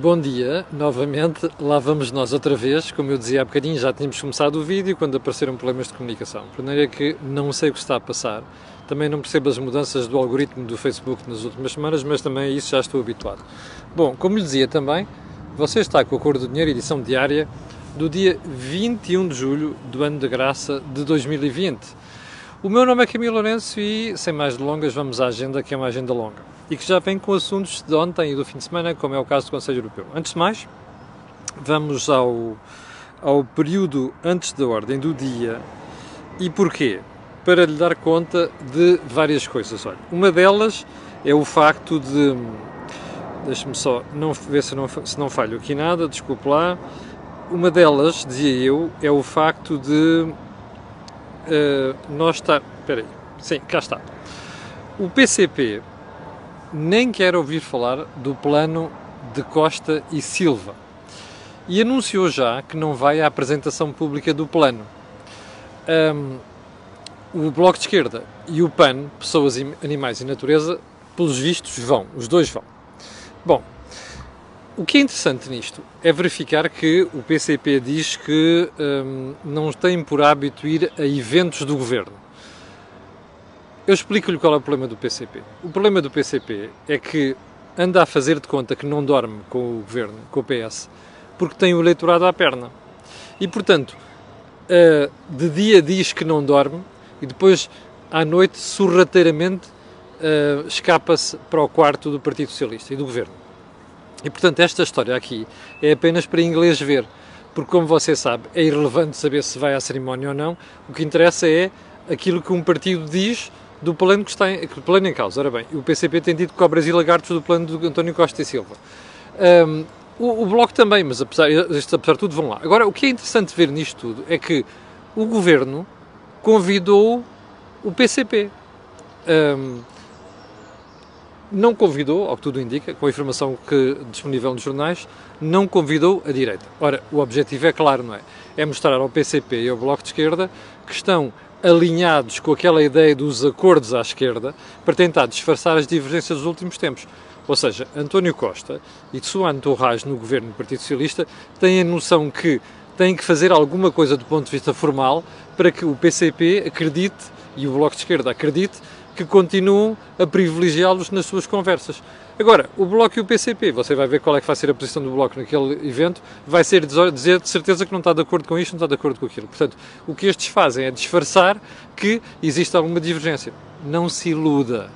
Bom dia, novamente, lá vamos nós outra vez. Como eu dizia há bocadinho, já tínhamos começado o vídeo quando apareceram problemas de comunicação. Primeiro é que não sei o que está a passar, também não percebo as mudanças do algoritmo do Facebook nas últimas semanas, mas também a isso já estou habituado. Bom, como lhe dizia também, você está com o Acordo do Dinheiro, edição diária, do dia 21 de julho do ano de graça de 2020. O meu nome é Camilo Lourenço e, sem mais delongas, vamos à agenda, que é uma agenda longa e que já vem com assuntos de ontem e do fim de semana, como é o caso do Conselho Europeu. Antes de mais, vamos ao, ao período antes da ordem do dia. E porquê? Para lhe dar conta de várias coisas. Olha, uma delas é o facto de. Deixa-me só não, ver se não, se não falho aqui nada, desculpe lá. Uma delas, dizia eu, é o facto de uh, nós estar. Espera aí. Sim, cá está. O PCP nem quer ouvir falar do plano de Costa e Silva e anunciou já que não vai à apresentação pública do plano. Um, o Bloco de Esquerda e o PAN, Pessoas, Animais e Natureza, pelos vistos vão, os dois vão. Bom, o que é interessante nisto é verificar que o PCP diz que um, não tem por hábito ir a eventos do governo. Eu explico-lhe qual é o problema do PCP. O problema do PCP é que anda a fazer de conta que não dorme com o governo, com o PS, porque tem o eleitorado à perna. E, portanto, uh, de dia diz que não dorme e depois, à noite, sorrateiramente, uh, escapa-se para o quarto do Partido Socialista e do governo. E, portanto, esta história aqui é apenas para inglês ver, porque, como você sabe, é irrelevante saber se vai à cerimónia ou não. O que interessa é aquilo que um partido diz do plano que está em, que plano em causa. Ora bem, o PCP tem tido cobras e lagartos do plano do António Costa e Silva. Um, o, o, Bloco também, mas apesar, estes, apesar de tudo vão lá. Agora, o que é interessante ver nisto tudo é que o Governo convidou o PCP. Um, não convidou, ao que tudo indica, com a informação que disponível nos jornais, não convidou a direita. Ora, o objetivo é claro, não é? É mostrar ao PCP e ao Bloco de Esquerda que estão alinhados com aquela ideia dos acordos à esquerda para tentar disfarçar as divergências dos últimos tempos. Ou seja, António Costa e Tsuan Torrais no governo do Partido Socialista têm a noção que têm que fazer alguma coisa do ponto de vista formal para que o PCP acredite e o Bloco de Esquerda acredite que continuam a privilegiá-los nas suas conversas. Agora, o Bloco e o PCP, você vai ver qual é que vai ser a posição do Bloco naquele evento, vai ser dizer de certeza que não está de acordo com isto, não está de acordo com aquilo. Portanto, o que estes fazem é disfarçar que existe alguma divergência. Não se iluda.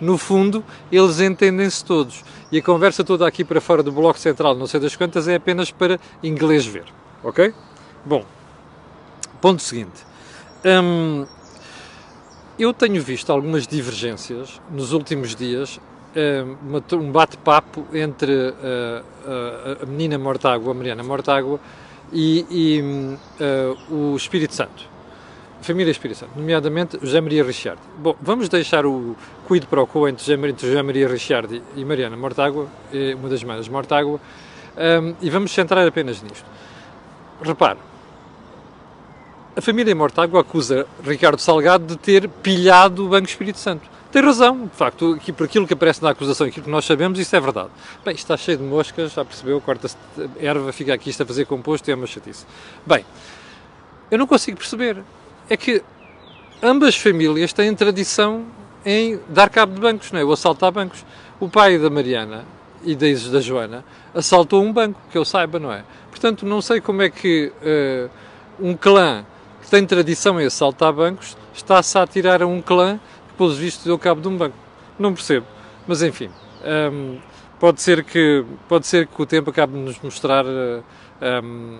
No fundo, eles entendem-se todos. E a conversa toda aqui para fora do Bloco Central, não sei das quantas, é apenas para inglês ver. Ok? Bom, ponto seguinte. Hum, eu tenho visto algumas divergências nos últimos dias um bate-papo entre eh, a, menina Mortágua, a Mariana Mortágua, e, e uh, o Espírito Santo, a família Espírito Santo, nomeadamente José Maria Ricciardi. Bom, vamos deixar o cuido para o co entre José, Maria Ricciardi e Mariana Mortágua, uma das irmãs Mortágua, e vamos centrar apenas nisto. Repare, a família Mortágua acusa Ricardo Salgado de ter pilhado o Banco Espírito Santo. Tem razão, de facto, aqui, por aquilo que aparece na acusação, aquilo que nós sabemos, isso é verdade. Bem, está cheio de moscas, já percebeu, corta-se erva, fica aqui isto a fazer composto é uma chatice. Bem, eu não consigo perceber. É que ambas famílias têm tradição em dar cabo de bancos, não é? Ou assaltar bancos. O pai da Mariana e da, da Joana assaltou um banco, que eu saiba, não é? Portanto, não sei como é que uh, um clã que tem tradição em assaltar bancos está-se a atirar a um clã pelos vistos, deu cabo de um banco. Não percebo. Mas enfim, um, pode, ser que, pode ser que o tempo acabe de nos mostrar um,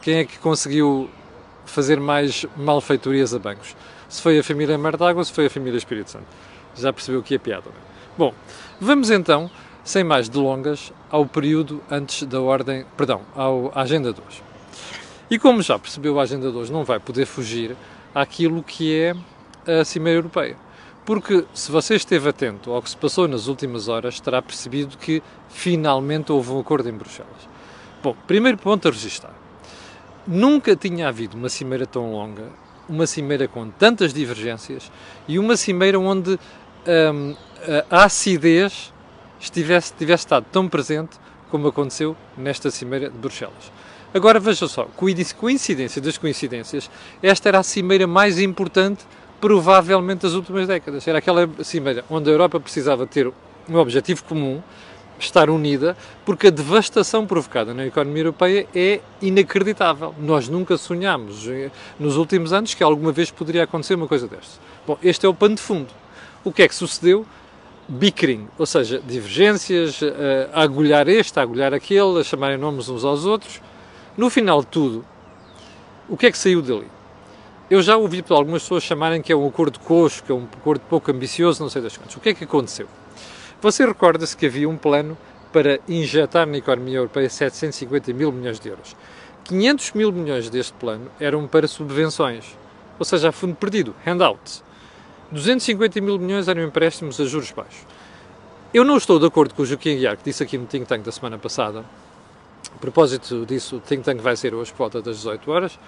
quem é que conseguiu fazer mais malfeitorias a bancos. Se foi a família Martago ou se foi a família Espírito Santo. Já percebeu que é piada. Não é? Bom, vamos então, sem mais delongas, ao período antes da ordem, perdão, ao, à agenda 2. E como já percebeu, a agenda 2 não vai poder fugir àquilo que é a Cimeira Europeia. Porque se você esteve atento ao que se passou nas últimas horas, terá percebido que finalmente houve um acordo em Bruxelas. Bom, primeiro ponto a registrar. Nunca tinha havido uma cimeira tão longa, uma cimeira com tantas divergências e uma cimeira onde hum, a acidez estivesse, tivesse estado tão presente como aconteceu nesta Cimeira de Bruxelas. Agora veja só, coincidência das coincidências, esta era a cimeira mais importante, provavelmente, das últimas décadas. Era aquela cimeira onde a Europa precisava ter um objetivo comum, estar unida, porque a devastação provocada na economia europeia é inacreditável. Nós nunca sonhámos eh, nos últimos anos que alguma vez poderia acontecer uma coisa destas. Bom, este é o pano de fundo. O que é que sucedeu? Bickering, ou seja, divergências, eh, agulhar este, agulhar aquele, a chamarem nomes uns aos outros. No final de tudo, o que é que saiu dali? Eu já ouvi por algumas pessoas chamarem que é um acordo coxo, que é um acordo pouco ambicioso, não sei das quantas. O que é que aconteceu? Você recorda-se que havia um plano para injetar na economia europeia 750 mil milhões de euros. 500 mil milhões deste plano eram para subvenções, ou seja, a fundo perdido, handouts. 250 mil milhões eram empréstimos a juros baixos. Eu não estou de acordo com o Joaquim Guiar, que disse aqui no think tank da semana passada, a propósito disso, o think tank vai ser hoje por volta das 18 horas,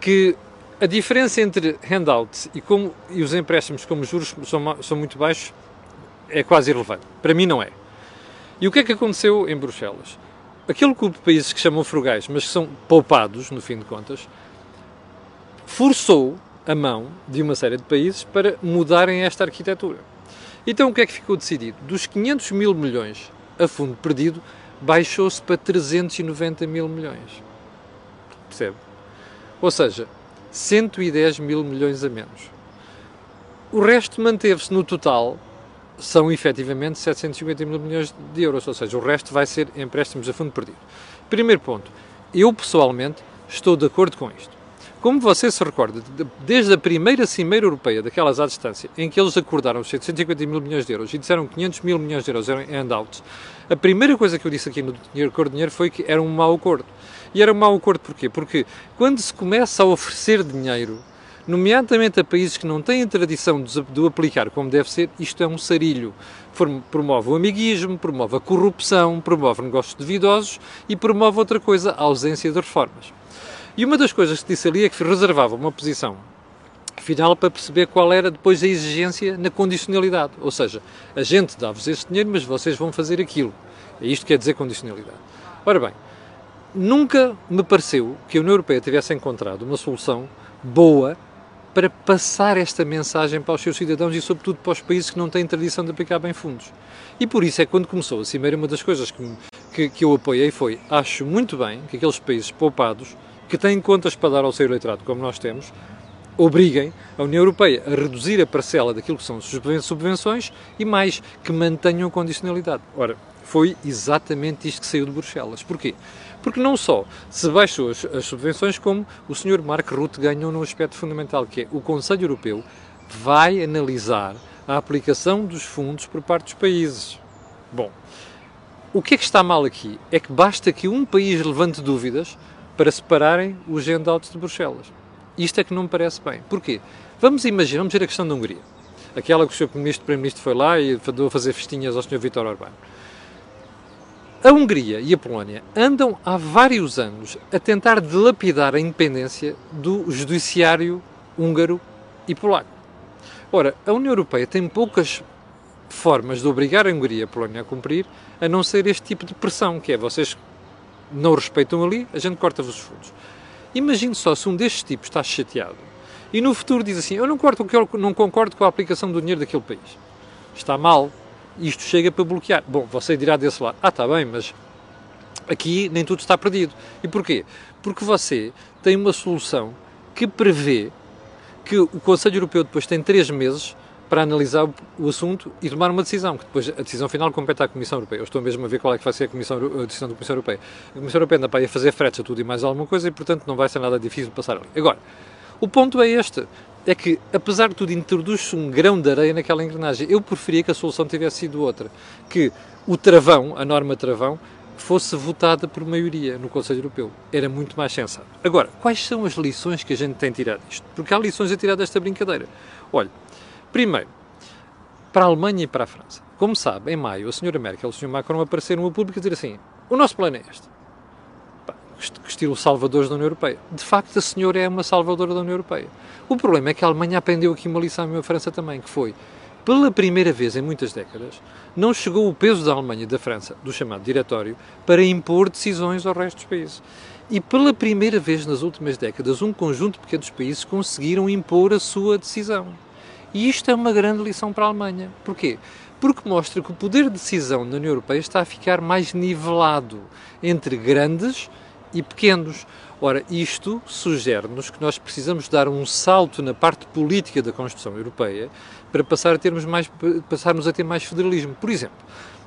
que a diferença entre handouts e, como, e os empréstimos como juros são, são muito baixos é quase irrelevante. Para mim não é. E o que é que aconteceu em Bruxelas? Aquele grupo de países que chamam frugais, mas que são poupados, no fim de contas, forçou a mão de uma série de países para mudarem esta arquitetura. Então o que é que ficou decidido? Dos 500 mil milhões a fundo perdido, baixou-se para 390 mil milhões. Percebe? Ou seja, 110 mil milhões a menos. O resto manteve-se no total são efetivamente 750 mil milhões de euros, ou seja, o resto vai ser empréstimos a fundo perdido. Primeiro ponto, eu pessoalmente estou de acordo com isto. Como você se recorda, desde a primeira Cimeira Europeia, daquelas à distância, em que eles acordaram os 750 mil milhões de euros e disseram que 500 mil milhões de euros eram handouts, a primeira coisa que eu disse aqui no Dinheiro Acordo Dinheiro foi que era um mau acordo. E era um mau acordo porquê? Porque quando se começa a oferecer dinheiro nomeadamente a países que não têm a tradição de, o aplicar como deve ser, isto é um sarilho. Promove o amiguismo, promove a corrupção, promove negócios duvidosos e promove outra coisa, a ausência de reformas. E uma das coisas que disse ali é que reservava uma posição final para perceber qual era depois a exigência na condicionalidade. Ou seja, a gente dá-vos este dinheiro, mas vocês vão fazer aquilo. É isto que quer dizer condicionalidade. Ora bem, nunca me pareceu que a União Europeia tivesse encontrado uma solução boa para passar esta mensagem para os seus cidadãos e, sobretudo, para os países que não têm tradição de aplicar bem fundos. E por isso é que, quando começou a Cimeira, uma das coisas que, que, que eu apoiei foi: acho muito bem que aqueles países poupados, que têm contas para dar ao seu eleitorado, como nós temos, obriguem a União Europeia a reduzir a parcela daquilo que são subvenções e mais, que mantenham a condicionalidade. Ora, foi exatamente isto que saiu de Bruxelas. Porquê? Porque não só se baixou as, as subvenções, como o Sr. Mark Rutte ganhou num aspecto fundamental, que é o Conselho Europeu vai analisar a aplicação dos fundos por parte dos países. Bom, o que é que está mal aqui? É que basta que um país levante dúvidas para separarem os handouts de Bruxelas. Isto é que não me parece bem. Porquê? Vamos imaginar, vamos ver a questão da Hungria. Aquela que o Sr. Primeiro-Ministro foi lá e andou a fazer festinhas ao Sr. Vítor Orbán. A Hungria e a Polónia andam há vários anos a tentar dilapidar a independência do judiciário húngaro e polaco. Ora, a União Europeia tem poucas formas de obrigar a Hungria e a Polónia a cumprir, a não ser este tipo de pressão, que é vocês não respeitam ali, a gente corta-vos os fundos. Imagine só se um destes tipos está chateado e no futuro diz assim: Eu não concordo, não concordo com a aplicação do dinheiro daquele país. Está mal, isto chega para bloquear. Bom, você dirá desse lado, ah, está bem, mas aqui nem tudo está perdido. E porquê? Porque você tem uma solução que prevê que o Conselho Europeu depois tem três meses para analisar o assunto e tomar uma decisão, que depois a decisão final compete à Comissão Europeia. Eu estou mesmo a ver qual é que vai ser a, Comissão, a decisão da Comissão Europeia. A Comissão Europeia anda para ir fazer fretes a tudo e mais alguma coisa e, portanto, não vai ser nada difícil passar ali. Agora, o ponto é este é que, apesar de tudo, introduz-se um grão de areia naquela engrenagem. Eu preferia que a solução tivesse sido outra. Que o travão, a norma travão, fosse votada por maioria no Conselho Europeu. Era muito mais sensato. Agora, quais são as lições que a gente tem tirado disto? Porque há lições a tirar desta brincadeira. Olha, primeiro, para a Alemanha e para a França. Como sabe, em maio, a senhora Merkel e o senhor Macron apareceram a público a dizer assim: o nosso plano é este estilo salvadores da União Europeia. De facto, a senhora é uma salvadora da União Europeia. O problema é que a Alemanha aprendeu aqui uma lição e a França também, que foi pela primeira vez em muitas décadas, não chegou o peso da Alemanha e da França, do chamado Diretório, para impor decisões ao resto dos países. E pela primeira vez nas últimas décadas, um conjunto de pequenos países conseguiram impor a sua decisão. E isto é uma grande lição para a Alemanha. Porquê? Porque mostra que o poder de decisão na União Europeia está a ficar mais nivelado entre grandes e pequenos. Ora, isto sugere-nos que nós precisamos dar um salto na parte política da Constituição Europeia para passar a termos mais, passarmos a ter mais federalismo. Por exemplo,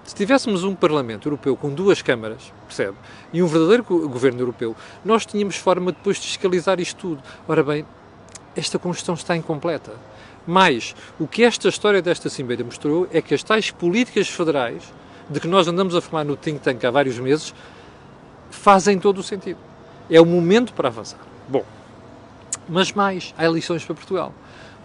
se tivéssemos um Parlamento Europeu com duas câmaras, percebe? E um verdadeiro governo europeu, nós tínhamos forma depois de fiscalizar isto tudo. Ora bem, esta Constituição está incompleta. Mas, o que esta história desta Cimeira mostrou é que as tais políticas federais, de que nós andamos a falar no think tank há vários meses, fazem todo o sentido. É o momento para avançar. Bom, mas mais, há eleições para Portugal.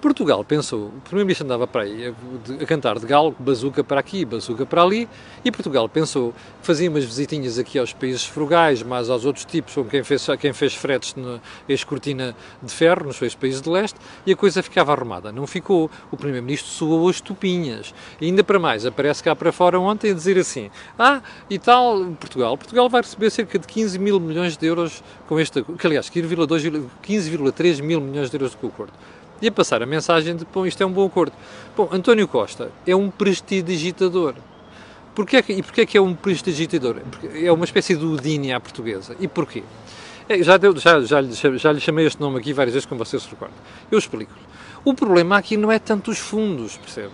Portugal pensou, o primeiro-ministro andava para aí a, cantar de galo, bazuca para aqui, bazuca para ali, e Portugal pensou, fazia umas visitinhas aqui aos países frugais, mais aos outros tipos, como quem fez, quem fez fretes na ex-cortina de ferro, nos seus países de leste, e a coisa ficava arrumada. Não ficou. O primeiro-ministro suou as tupinhas. E ainda para mais, aparece cá para fora ontem a dizer assim, ah, e tal, Portugal, Portugal vai receber cerca de 15 mil milhões de euros com este, que aliás, 15,3 mil milhões de euros com o acordo e a passar a mensagem de, bom, isto é um bom acordo. Bom, António Costa é um prestidigitador. Porquê, e porquê que é um prestidigitador? Porque é uma espécie de Udine à portuguesa. E porquê? É, já, deu, já, já, já lhe chamei este nome aqui várias vezes, como você se recorda. Eu explico. O problema aqui não é tanto os fundos, percebe?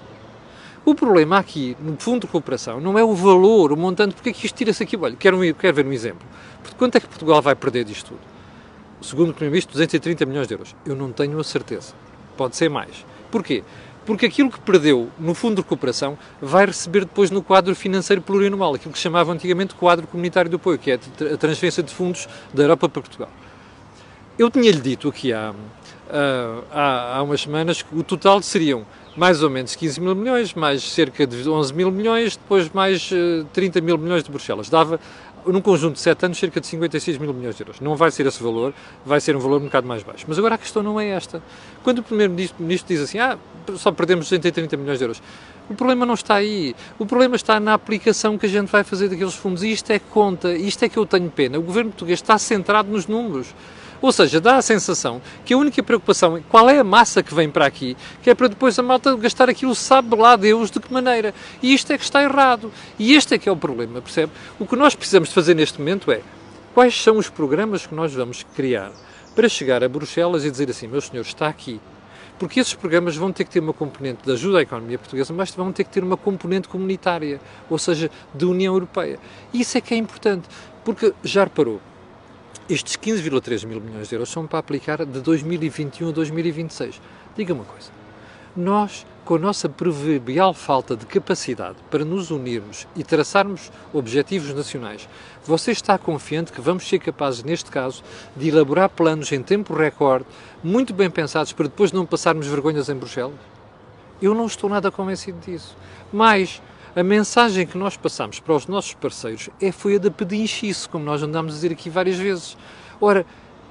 O problema aqui, no fundo de cooperação, não é o valor, o montante, porque é que isto tira-se aqui? Olha, quero, quero ver um exemplo. Quanto é que Portugal vai perder disto tudo? Segundo o Primeiro-Ministro, 230 milhões de euros. Eu não tenho a certeza pode ser mais. Porquê? Porque aquilo que perdeu no Fundo de Recuperação vai receber depois no quadro financeiro plurianual, aquilo que se chamava antigamente quadro comunitário de apoio, que é a transferência de fundos da Europa para Portugal. Eu tinha-lhe dito aqui há, há, há umas semanas que o total seriam mais ou menos 15 mil milhões, mais cerca de 11 mil milhões, depois mais 30 eh, mil milhões de Bruxelas. Dava num conjunto de 7 anos, cerca de 56 mil milhões de euros. Não vai ser esse valor, vai ser um valor um bocado mais baixo. Mas agora a questão não é esta. Quando o Primeiro-Ministro diz assim, ah, só perdemos 230 milhões de euros, o problema não está aí. O problema está na aplicação que a gente vai fazer daqueles fundos. E isto é conta, isto é que eu tenho pena. O governo português está centrado nos números. Ou seja, dá a sensação que a única preocupação é qual é a massa que vem para aqui, que é para depois a malta gastar aquilo, sabe lá Deus de que maneira. E isto é que está errado. E este é que é o problema, percebe? O que nós precisamos de fazer neste momento é quais são os programas que nós vamos criar para chegar a Bruxelas e dizer assim, meu senhor, está aqui. Porque esses programas vão ter que ter uma componente de ajuda à economia portuguesa, mas vão ter que ter uma componente comunitária, ou seja, de União Europeia. Isso é que é importante, porque já reparou, estes 15,3 mil milhões de euros são para aplicar de 2021 a 2026. Diga uma coisa. Nós, com a nossa proverbial falta de capacidade para nos unirmos e traçarmos objetivos nacionais, você está confiante que vamos ser capazes, neste caso, de elaborar planos em tempo recorde, muito bem pensados, para depois não passarmos vergonhas em Bruxelas? Eu não estou nada convencido disso. Mas a mensagem que nós passamos para os nossos parceiros é, foi a da pedinchice, como nós andamos a dizer aqui várias vezes. Ora,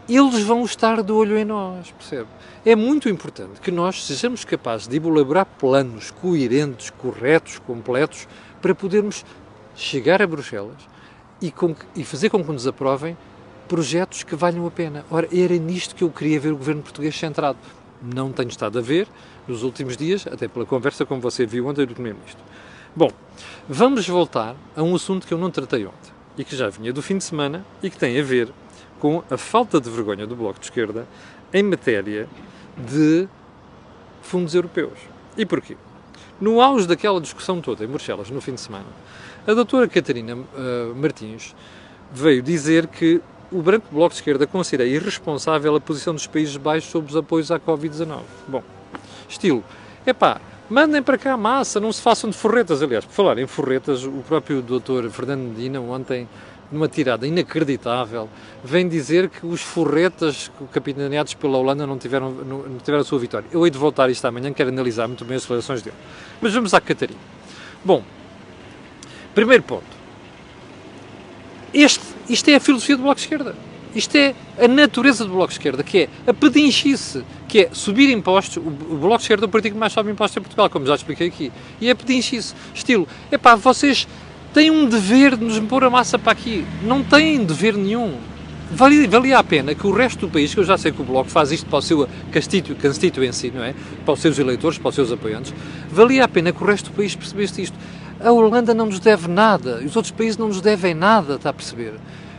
eles vão estar de olho em nós, percebe? É muito importante que nós sejamos capazes de elaborar planos coerentes, corretos, completos, para podermos chegar a Bruxelas e, com, e fazer com que nos aprovem projetos que valham a pena. Ora, era nisto que eu queria ver o governo português centrado. Não tenho estado a ver nos últimos dias, até pela conversa como você viu ontem do Primeiro-Ministro. Bom, vamos voltar a um assunto que eu não tratei ontem e que já vinha do fim de semana e que tem a ver com a falta de vergonha do Bloco de Esquerda em matéria de fundos europeus. E porquê? No auge daquela discussão toda em Bruxelas, no fim de semana, a doutora Catarina uh, Martins veio dizer que o Branco Bloco de Esquerda considera irresponsável a posição dos Países Baixos sobre os apoios à Covid-19. Bom, estilo, epá, Mandem para cá a massa, não se façam de forretas. Aliás, por falar em forretas, o próprio doutor Fernando Medina, ontem, numa tirada inacreditável, vem dizer que os forretas capitaneados pela Holanda não tiveram, não, tiveram a sua vitória. Eu hei de voltar isto amanhã, quero analisar muito bem as declarações dele. Mas vamos à Catarina. Bom, primeiro ponto. Este, isto é a filosofia do Bloco de Esquerda. Isto é a natureza do Bloco de Esquerda, que é a pedinchice, que é subir impostos. O Bloco de Esquerda é o partido que mais sobe impostos em Portugal, como já expliquei aqui. E é pedinchice. Estilo, é pá, vocês têm um dever de nos pôr a massa para aqui. Não têm dever nenhum. Valia, valia a pena que o resto do país, que eu já sei que o Bloco faz isto para o seu constitu, constituency, não é? Para os seus eleitores, para os seus apoiantes, valia a pena que o resto do país percebesse isto. A Holanda não nos deve nada, os outros países não nos devem nada, está a perceber?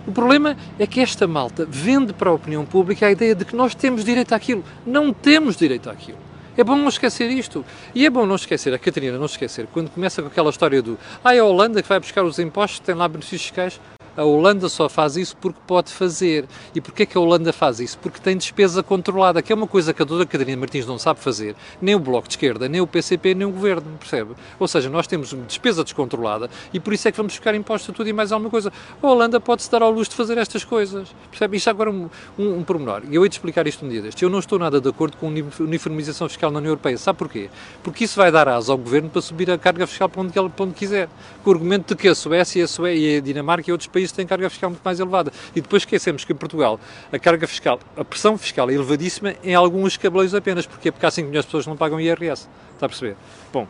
O problema é que esta malta vende para a opinião pública a ideia de que nós temos direito àquilo. Não temos direito àquilo. É bom não esquecer isto. E é bom não esquecer, a Catarina não esquecer, quando começa com aquela história do ah, é a Holanda que vai buscar os impostos, tem lá benefícios fiscais. A Holanda só faz isso porque pode fazer. E porquê é que a Holanda faz isso? Porque tem despesa controlada, que é uma coisa que a doutora Catarina Martins não sabe fazer, nem o Bloco de Esquerda, nem o PCP, nem o Governo, percebe? Ou seja, nós temos despesa descontrolada e por isso é que vamos buscar impostos a tudo e mais alguma coisa. A Holanda pode-se dar ao luxo de fazer estas coisas, percebe? Isto é agora um, um, um pormenor. E eu hei de explicar isto um dia deste. Eu não estou nada de acordo com uniformização fiscal na União Europeia. Sabe porquê? Porque isso vai dar asa ao Governo para subir a carga fiscal para onde, para onde quiser. Com o argumento de que a Suécia, a, Suécia, a Dinamarca e outros países têm carga fiscal muito mais elevada. E depois esquecemos que em Portugal a carga fiscal, a pressão fiscal é elevadíssima em alguns cabeleiros apenas. Porquê? Porque há 5 milhões de pessoas que não pagam IRS. Está a perceber? Bom,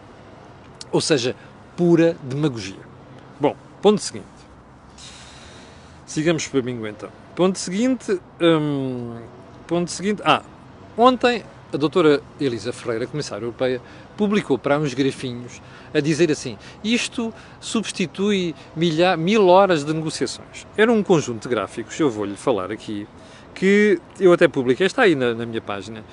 ou seja, pura demagogia. Bom, ponto seguinte. Sigamos para bingo então. Ponto seguinte. Hum, ponto seguinte. Ah, ontem a doutora Elisa Ferreira, comissária europeia, publicou para uns grafinhos a dizer assim: isto substitui milha, mil horas de negociações. Era um conjunto de gráficos, eu vou-lhe falar aqui, que eu até publiquei, está aí na, na minha página.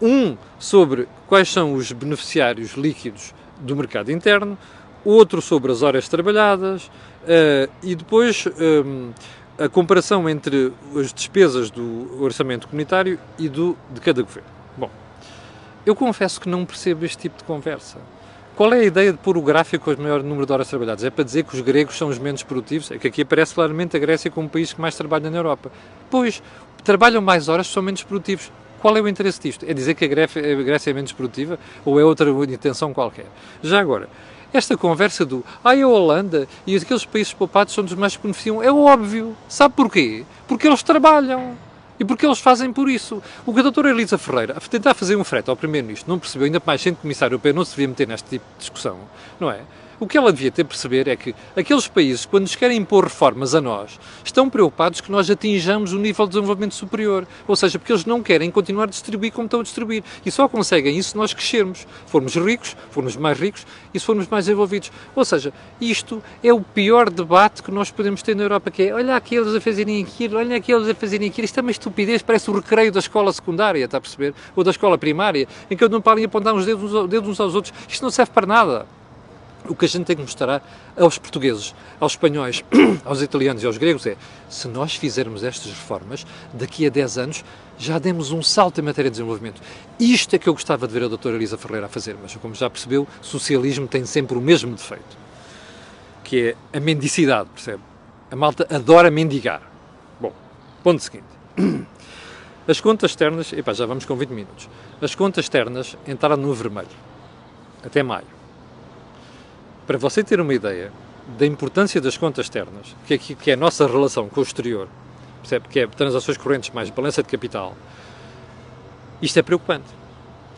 Um sobre quais são os beneficiários líquidos do mercado interno, outro sobre as horas trabalhadas uh, e depois um, a comparação entre as despesas do orçamento comunitário e do de cada governo. Eu confesso que não percebo este tipo de conversa. Qual é a ideia de pôr o gráfico com o maior número de horas trabalhadas? É para dizer que os gregos são os menos produtivos? É que aqui aparece claramente a Grécia como o país que mais trabalha na Europa. Pois, trabalham mais horas, são menos produtivos. Qual é o interesse disto? É dizer que a Grécia é menos produtiva ou é outra intenção qualquer? Já agora, esta conversa do ah, a Holanda e aqueles países poupados são dos mais que beneficiam é óbvio. Sabe porquê? Porque eles trabalham. E porque eles fazem por isso. O que a doutora Elisa Ferreira, a tentar fazer um frete ao Primeiro-Ministro, não percebeu, ainda mais sendo Comissário Europeu, não se devia meter neste tipo de discussão, não é? O que ela devia ter perceber é que aqueles países, quando nos querem impor reformas a nós, estão preocupados que nós atinjamos um nível de desenvolvimento superior. Ou seja, porque eles não querem continuar a distribuir como estão a distribuir. E só conseguem isso se nós crescermos. Formos ricos, formos mais ricos e se formos mais envolvidos. Ou seja, isto é o pior debate que nós podemos ter na Europa, que é olha aqueles a fazerem aquilo, olha aqueles a fazerem aquilo. Isto é uma estupidez, parece o recreio da escola secundária, está a perceber? Ou da escola primária, em que não podem apontar uns dedos, dedos uns aos outros. Isto não serve para nada o que a gente tem que mostrar aos portugueses, aos espanhóis, aos italianos e aos gregos é se nós fizermos estas reformas, daqui a 10 anos já demos um salto em matéria de desenvolvimento. Isto é que eu gostava de ver a doutora Elisa Ferreira a fazer, mas como já percebeu, socialismo tem sempre o mesmo defeito, que é a mendicidade, percebe? A malta adora mendigar. Bom, ponto seguinte. As contas externas, epá, já vamos com 20 minutos. As contas externas entraram no vermelho, até maio para você ter uma ideia da importância das contas externas, que é, que é a nossa relação com o exterior, percebe? que é transações correntes mais balança de capital, isto é preocupante.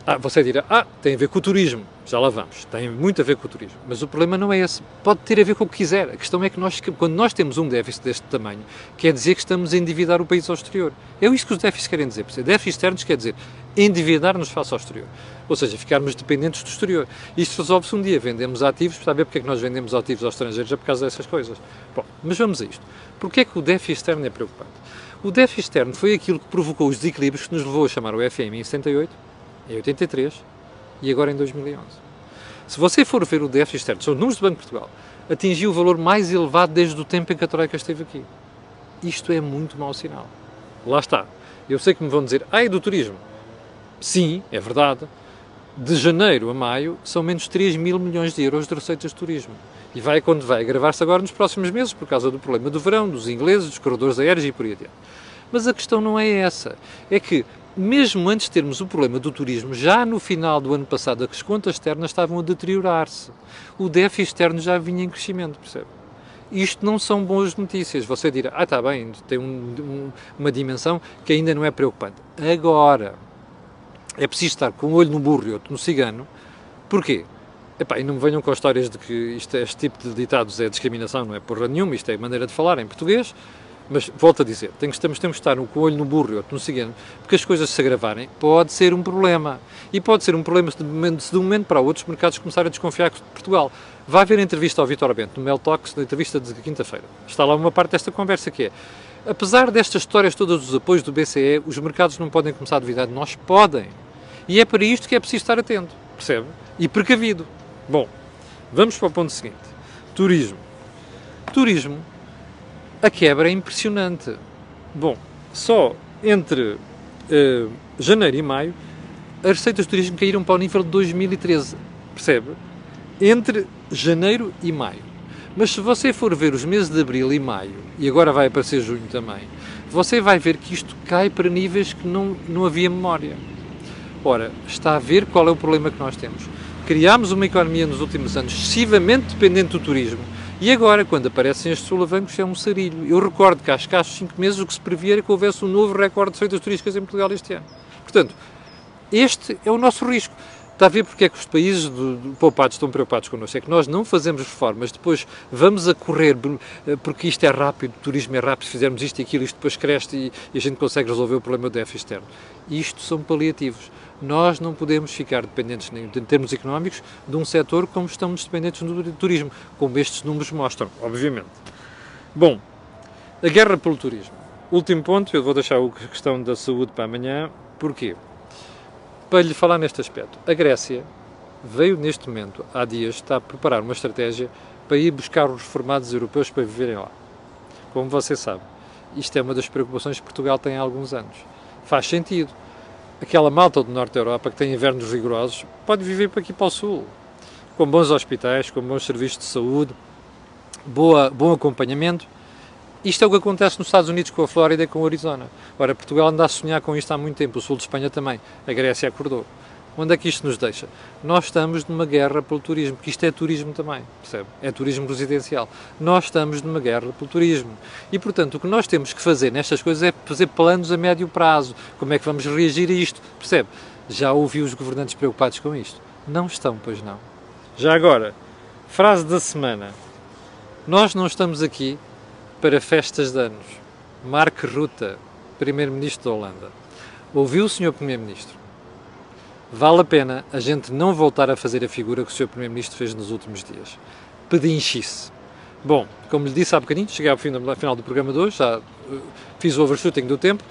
Ah, você dirá, ah, tem a ver com o turismo. Já lá vamos. Tem muito a ver com o turismo. Mas o problema não é esse. Pode ter a ver com o que quiser. A questão é que nós, quando nós temos um déficit deste tamanho, quer dizer que estamos a endividar o país ao exterior. É isso que os déficits querem dizer. Déficits externos quer dizer endividar-nos face ao exterior. Ou seja, ficarmos dependentes do exterior. Isto resolve-se um dia. Vendemos ativos, para saber porque é que nós vendemos ativos aos estrangeiros, é por causa dessas coisas. Bom, mas vamos a isto. Porquê é que o déficit externo é preocupante? O déficit externo foi aquilo que provocou os desequilíbrios que nos levou a chamar o FMI em 78, em 83 e agora em 2011. Se você for ver o déficit externo, são os números do Banco de Portugal, atingiu o valor mais elevado desde o tempo em que a Troika esteve aqui. Isto é muito mau sinal. Lá está. Eu sei que me vão dizer, ai, do turismo. Sim, é verdade. De janeiro a maio são menos 3 mil milhões de euros de receitas de turismo. E vai quando vai agravar-se agora nos próximos meses por causa do problema do verão, dos ingleses, dos corredores aéreos e por aí adiante. Mas a questão não é essa. É que mesmo antes de termos o problema do turismo, já no final do ano passado, as contas externas estavam a deteriorar-se. O déficit externo já vinha em crescimento, percebe? Isto não são boas notícias. Você dirá, ah, está bem, tem um, um, uma dimensão que ainda não é preocupante. Agora, é preciso estar com um olho no burro e outro no cigano. Porquê? Epá, e não me venham com histórias de que isto, este tipo de ditados é discriminação, não é porra nenhuma, isto é maneira de falar em português. Mas volto a dizer, temos, temos, que estar com o olho no burro e outro no cigano, porque as coisas se agravarem pode ser um problema. E pode ser um problema se de, momento, de um momento para outro os mercados começarem a desconfiar de Portugal. Vai haver entrevista ao Vitor Bento no Mel Talks, na entrevista de quinta-feira. Está lá uma parte desta conversa que é apesar destas histórias todas dos apoios do BCE, os mercados não podem começar a duvidar de nós? Podem. E é para isto que é preciso estar atento, percebe? E precavido. Bom, vamos para o ponto seguinte. Turismo. Turismo a quebra é impressionante. Bom, só entre uh, janeiro e maio as receitas de turismo caíram para o nível de 2013, percebe? Entre janeiro e maio. Mas se você for ver os meses de abril e maio, e agora vai aparecer junho também, você vai ver que isto cai para níveis que não, não havia memória. Ora, está a ver qual é o problema que nós temos. Criámos uma economia nos últimos anos excessivamente dependente do turismo, e agora, quando aparecem estes solavancos, é um sarilho. Eu recordo que há escassos 5 meses o que se previa era que houvesse um novo recorde de feitas turísticas em Portugal este ano. Portanto, este é o nosso risco. Está a ver porque é que os países do, do, poupados estão preocupados connosco? É que nós não fazemos reformas, depois vamos a correr, eh, porque isto é rápido, o turismo é rápido, se fizermos isto e aquilo, isto depois cresce e, e a gente consegue resolver o problema do déficit externo. Isto são paliativos. Nós não podemos ficar dependentes, em termos económicos, de um setor como estamos dependentes do turismo, como estes números mostram, obviamente. Bom, a guerra pelo turismo. Último ponto, eu vou deixar a questão da saúde para amanhã. Porquê? Para lhe falar neste aspecto. A Grécia veio neste momento, há dias, está a preparar uma estratégia para ir buscar os reformados europeus para viverem lá. Como você sabe, isto é uma das preocupações que Portugal tem há alguns anos. Faz sentido aquela malta do norte da Europa que tem invernos rigorosos pode viver para aqui para o sul, com bons hospitais, com bons serviços de saúde, boa, bom acompanhamento. Isto é o que acontece nos Estados Unidos com a Flórida e com o Arizona. Ora, Portugal anda a sonhar com isto há muito tempo, o sul de Espanha também, a Grécia acordou. Onde é que isto nos deixa? Nós estamos numa guerra pelo turismo, que isto é turismo também, percebe? É turismo residencial. Nós estamos numa guerra pelo turismo. E, portanto, o que nós temos que fazer nestas coisas é fazer planos a médio prazo. Como é que vamos reagir a isto? Percebe? Já ouvi os governantes preocupados com isto? Não estão, pois não. Já agora, frase da semana. Nós não estamos aqui para festas de anos. Mark Rutte, Primeiro-Ministro da Holanda. Ouviu o Sr. Primeiro-Ministro? vale a pena a gente não voltar a fazer a figura que o Sr. Primeiro-Ministro fez nos últimos dias. Pedinchice. Bom, como lhe disse há bocadinho, cheguei ao final do programa de hoje, já uh, fiz o overshooting do tempo.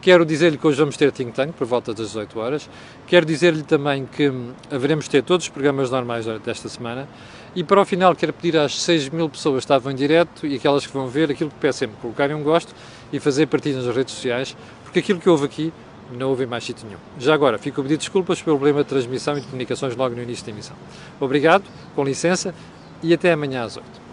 Quero dizer-lhe que hoje vamos ter Think Tank por volta das 18 horas. Quero dizer-lhe também que hum, haveremos ter todos os programas normais desta semana. E para o final, quero pedir às 6 mil pessoas que estavam em direto e aquelas que vão ver aquilo que peço sempre, colocarem um gosto e fazer partilha nas redes sociais, porque aquilo que houve aqui não houve mais sítio nenhum. Já agora, fico a pedir desculpas pelo problema de transmissão e de comunicações logo no início da emissão. Obrigado, com licença e até amanhã às 8.